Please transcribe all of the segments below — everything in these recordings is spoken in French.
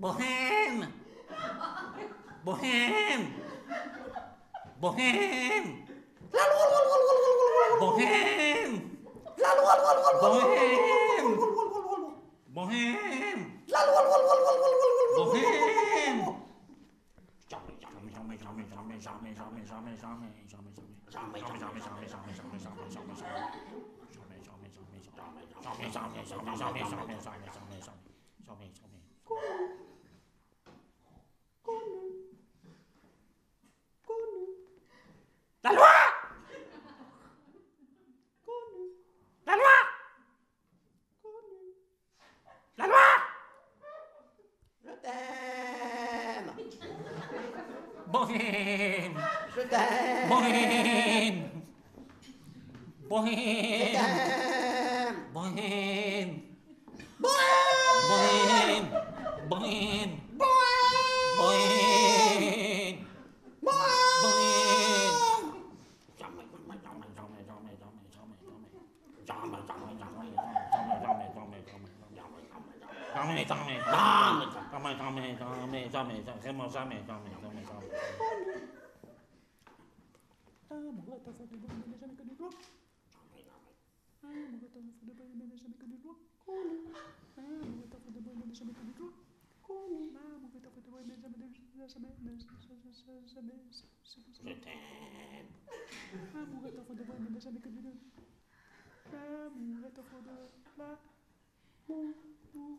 Bohem Bohem Bohem Bohem Bohem Bohem Bohem Bohem Bohem. Bohem. Bohem. Bohem. Bohem. Bohem. Bohem. jamais, jamais, jamais, jamais, jamais, jamais, vraiment jamais, jamais, jamais, jamais. Ah, mon gars, t'as fait de l'eau, il n'a jamais connu de l'eau. Ah, mon gars, t'as fait de l'eau, il n'a jamais connu de l'eau. Ah, mon gars, t'as fait de l'eau, il n'a jamais connu de l'eau. Ah, mon gars, t'as fait de l'eau, il n'a jamais connu de l'eau. Jamais, jamais, jamais. Je t'aime. Ah, mon gars, t'as fait de l'eau, il n'a jamais connu de l'eau. Ah, mon gars, t'as fait de l'eau, là. Mon, mon.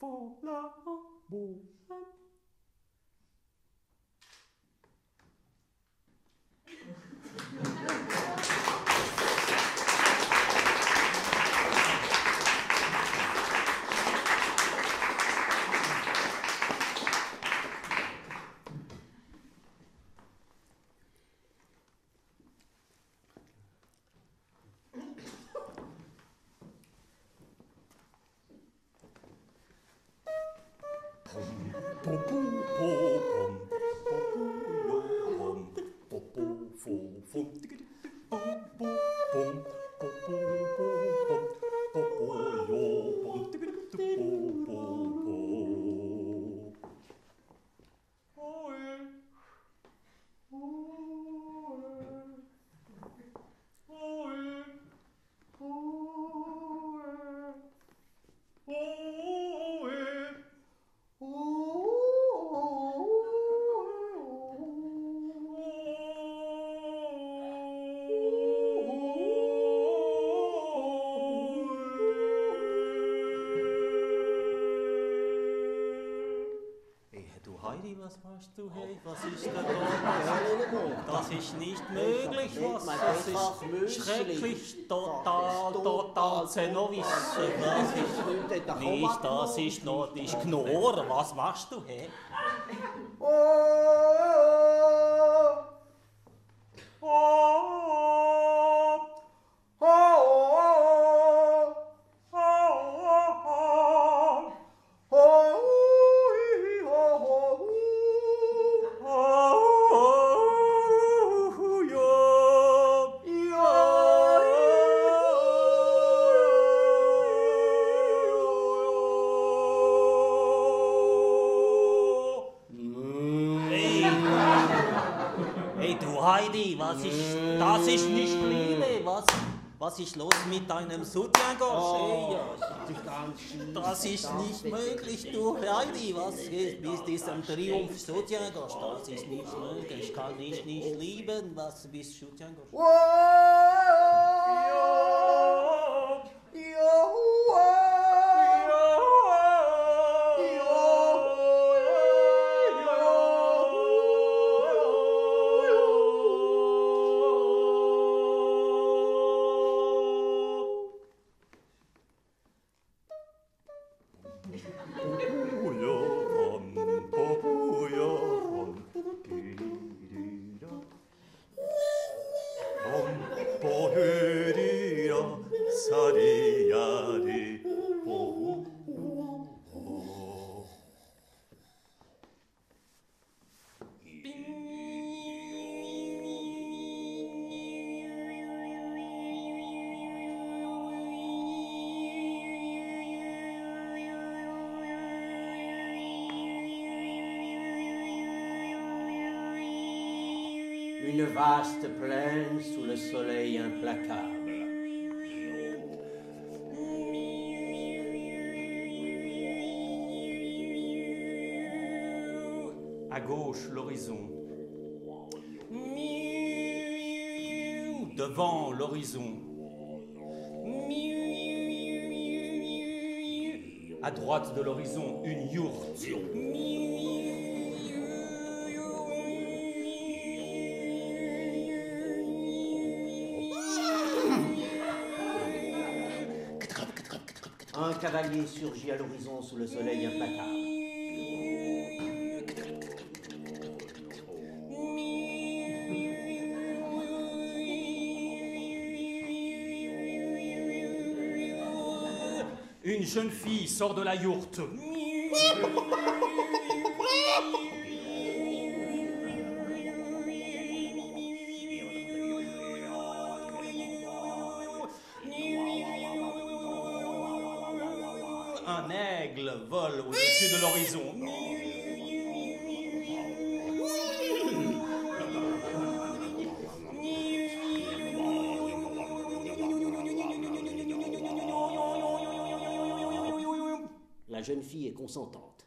for love. Popo, pom, popo, yo, pom, popo, fo, fo, Heidi, was machst du, hey? Was ist da los? Das ist nicht möglich, was? Das ist. Schrecklich, total, total Zenovis. Was ist nicht, das ist nordisch Knorr. Was machst du, hey? Hey, du Heidi, was ist, das ist nicht Liebe, was, was ist los mit deinem? Hey, ja, das ist nicht möglich, du Heidi, was ist mit diesem Triumph Soutien-Gorge? Das ist nicht möglich, kann ich nicht lieben, was bist Soutien-Gorge? 俺 も Une vaste plaine sous le soleil implacable. À gauche, l'horizon. Devant l'horizon. À droite de l'horizon, une yourte. Un cavalier surgit à l'horizon sous le soleil implacable. Une jeune fille sort de la yourte. vole au-dessus de l'horizon. La jeune fille est consentante.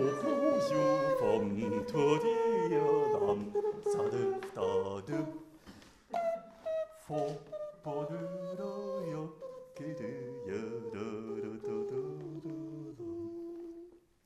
Opposio vom Todiadam, Sadef Dadem, Faux Bodem,